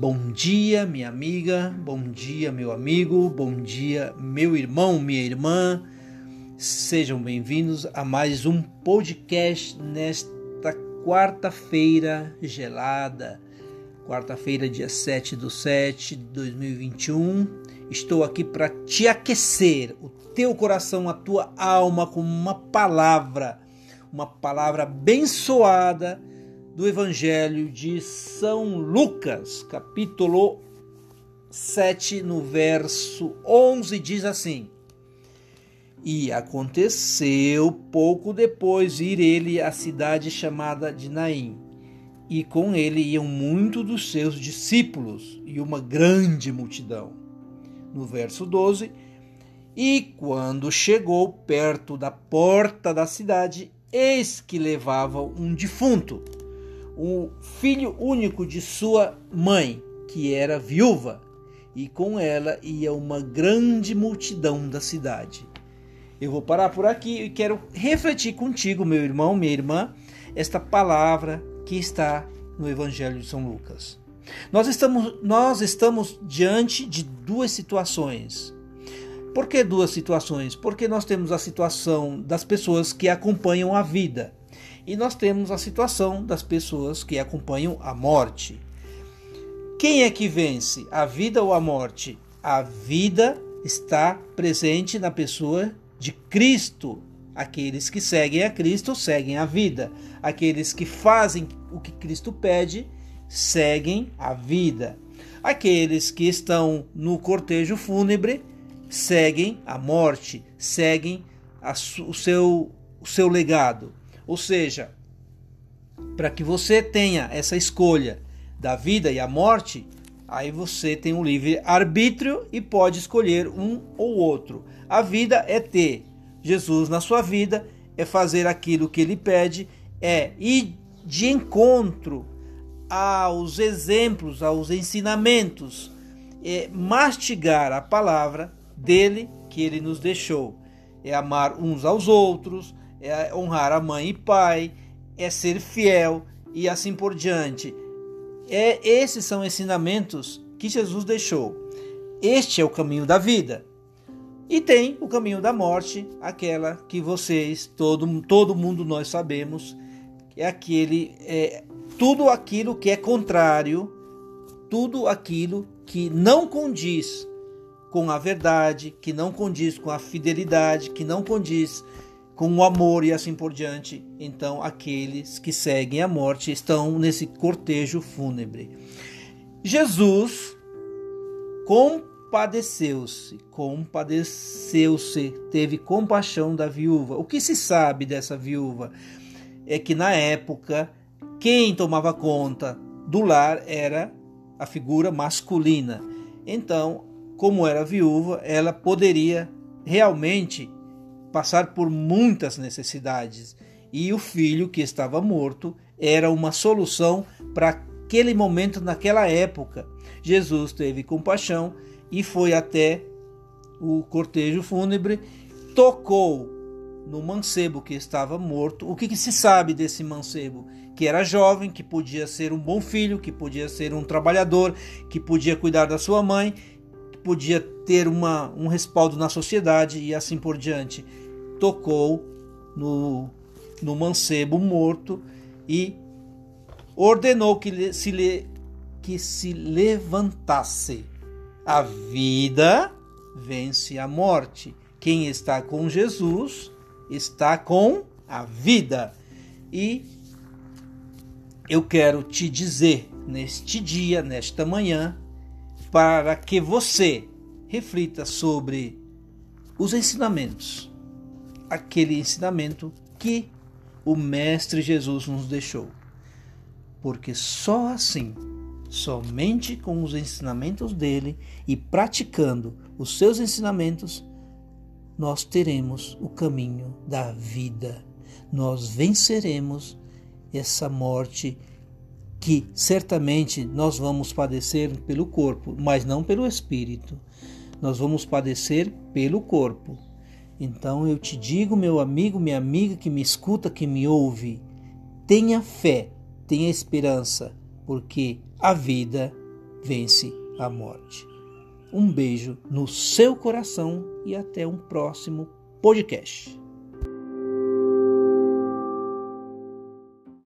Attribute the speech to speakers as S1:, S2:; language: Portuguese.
S1: Bom dia, minha amiga, bom dia, meu amigo, bom dia, meu irmão, minha irmã. Sejam bem-vindos a mais um podcast nesta quarta-feira gelada, quarta-feira, dia 7 do 7 de 2021. Estou aqui para te aquecer o teu coração, a tua alma com uma palavra, uma palavra abençoada do Evangelho de São Lucas, capítulo 7, no verso 11, diz assim: E aconteceu pouco depois ir ele à cidade chamada de Naim, e com ele iam muitos dos seus discípulos e uma grande multidão. No verso 12, e quando chegou perto da porta da cidade, eis que levavam um defunto o filho único de sua mãe, que era viúva, e com ela ia uma grande multidão da cidade. Eu vou parar por aqui e quero refletir contigo, meu irmão, minha irmã, esta palavra que está no Evangelho de São Lucas. Nós estamos, nós estamos diante de duas situações. Por que duas situações? Porque nós temos a situação das pessoas que acompanham a vida e nós temos a situação das pessoas que acompanham a morte. Quem é que vence, a vida ou a morte? A vida está presente na pessoa de Cristo. Aqueles que seguem a Cristo seguem a vida. Aqueles que fazem o que Cristo pede seguem a vida. Aqueles que estão no cortejo fúnebre seguem a morte, seguem a, o, seu, o seu legado. Ou seja, para que você tenha essa escolha da vida e a morte, aí você tem um livre arbítrio e pode escolher um ou outro. A vida é ter Jesus na sua vida, é fazer aquilo que ele pede, é ir de encontro aos exemplos, aos ensinamentos, é mastigar a palavra dele que ele nos deixou. É amar uns aos outros, é honrar a mãe e pai, é ser fiel e assim por diante. É, esses são ensinamentos que Jesus deixou. Este é o caminho da vida. E tem o caminho da morte, aquela que vocês, todo, todo mundo nós sabemos, é aquele, é, tudo aquilo que é contrário, tudo aquilo que não condiz com a verdade, que não condiz com a fidelidade, que não condiz com o amor e assim por diante. Então, aqueles que seguem a morte estão nesse cortejo fúnebre. Jesus compadeceu-se, compadeceu-se, teve compaixão da viúva. O que se sabe dessa viúva é que na época quem tomava conta do lar era a figura masculina. Então, como era viúva, ela poderia realmente passar por muitas necessidades e o filho que estava morto era uma solução para aquele momento, naquela época. Jesus teve compaixão e foi até o cortejo fúnebre, tocou no mancebo que estava morto. O que, que, se sabe desse mancebo? Que era jovem, que podia ser um bom filho, que podia ser um trabalhador, que podia cuidar da sua mãe, podia ter uma, um respaldo na sociedade e assim por diante tocou no, no mancebo morto e ordenou que se, que se levantasse. A vida vence a morte. Quem está com Jesus está com a vida. E eu quero te dizer neste dia, nesta manhã, para que você reflita sobre os ensinamentos aquele ensinamento que o Mestre Jesus nos deixou. Porque só assim, somente com os ensinamentos dele e praticando os seus ensinamentos, nós teremos o caminho da vida. Nós venceremos essa morte que certamente nós vamos padecer pelo corpo, mas não pelo espírito. Nós vamos padecer pelo corpo, então eu te digo, meu amigo, minha amiga que me escuta, que me ouve, tenha fé, tenha esperança, porque a vida vence a morte. Um beijo no seu coração e até um próximo podcast.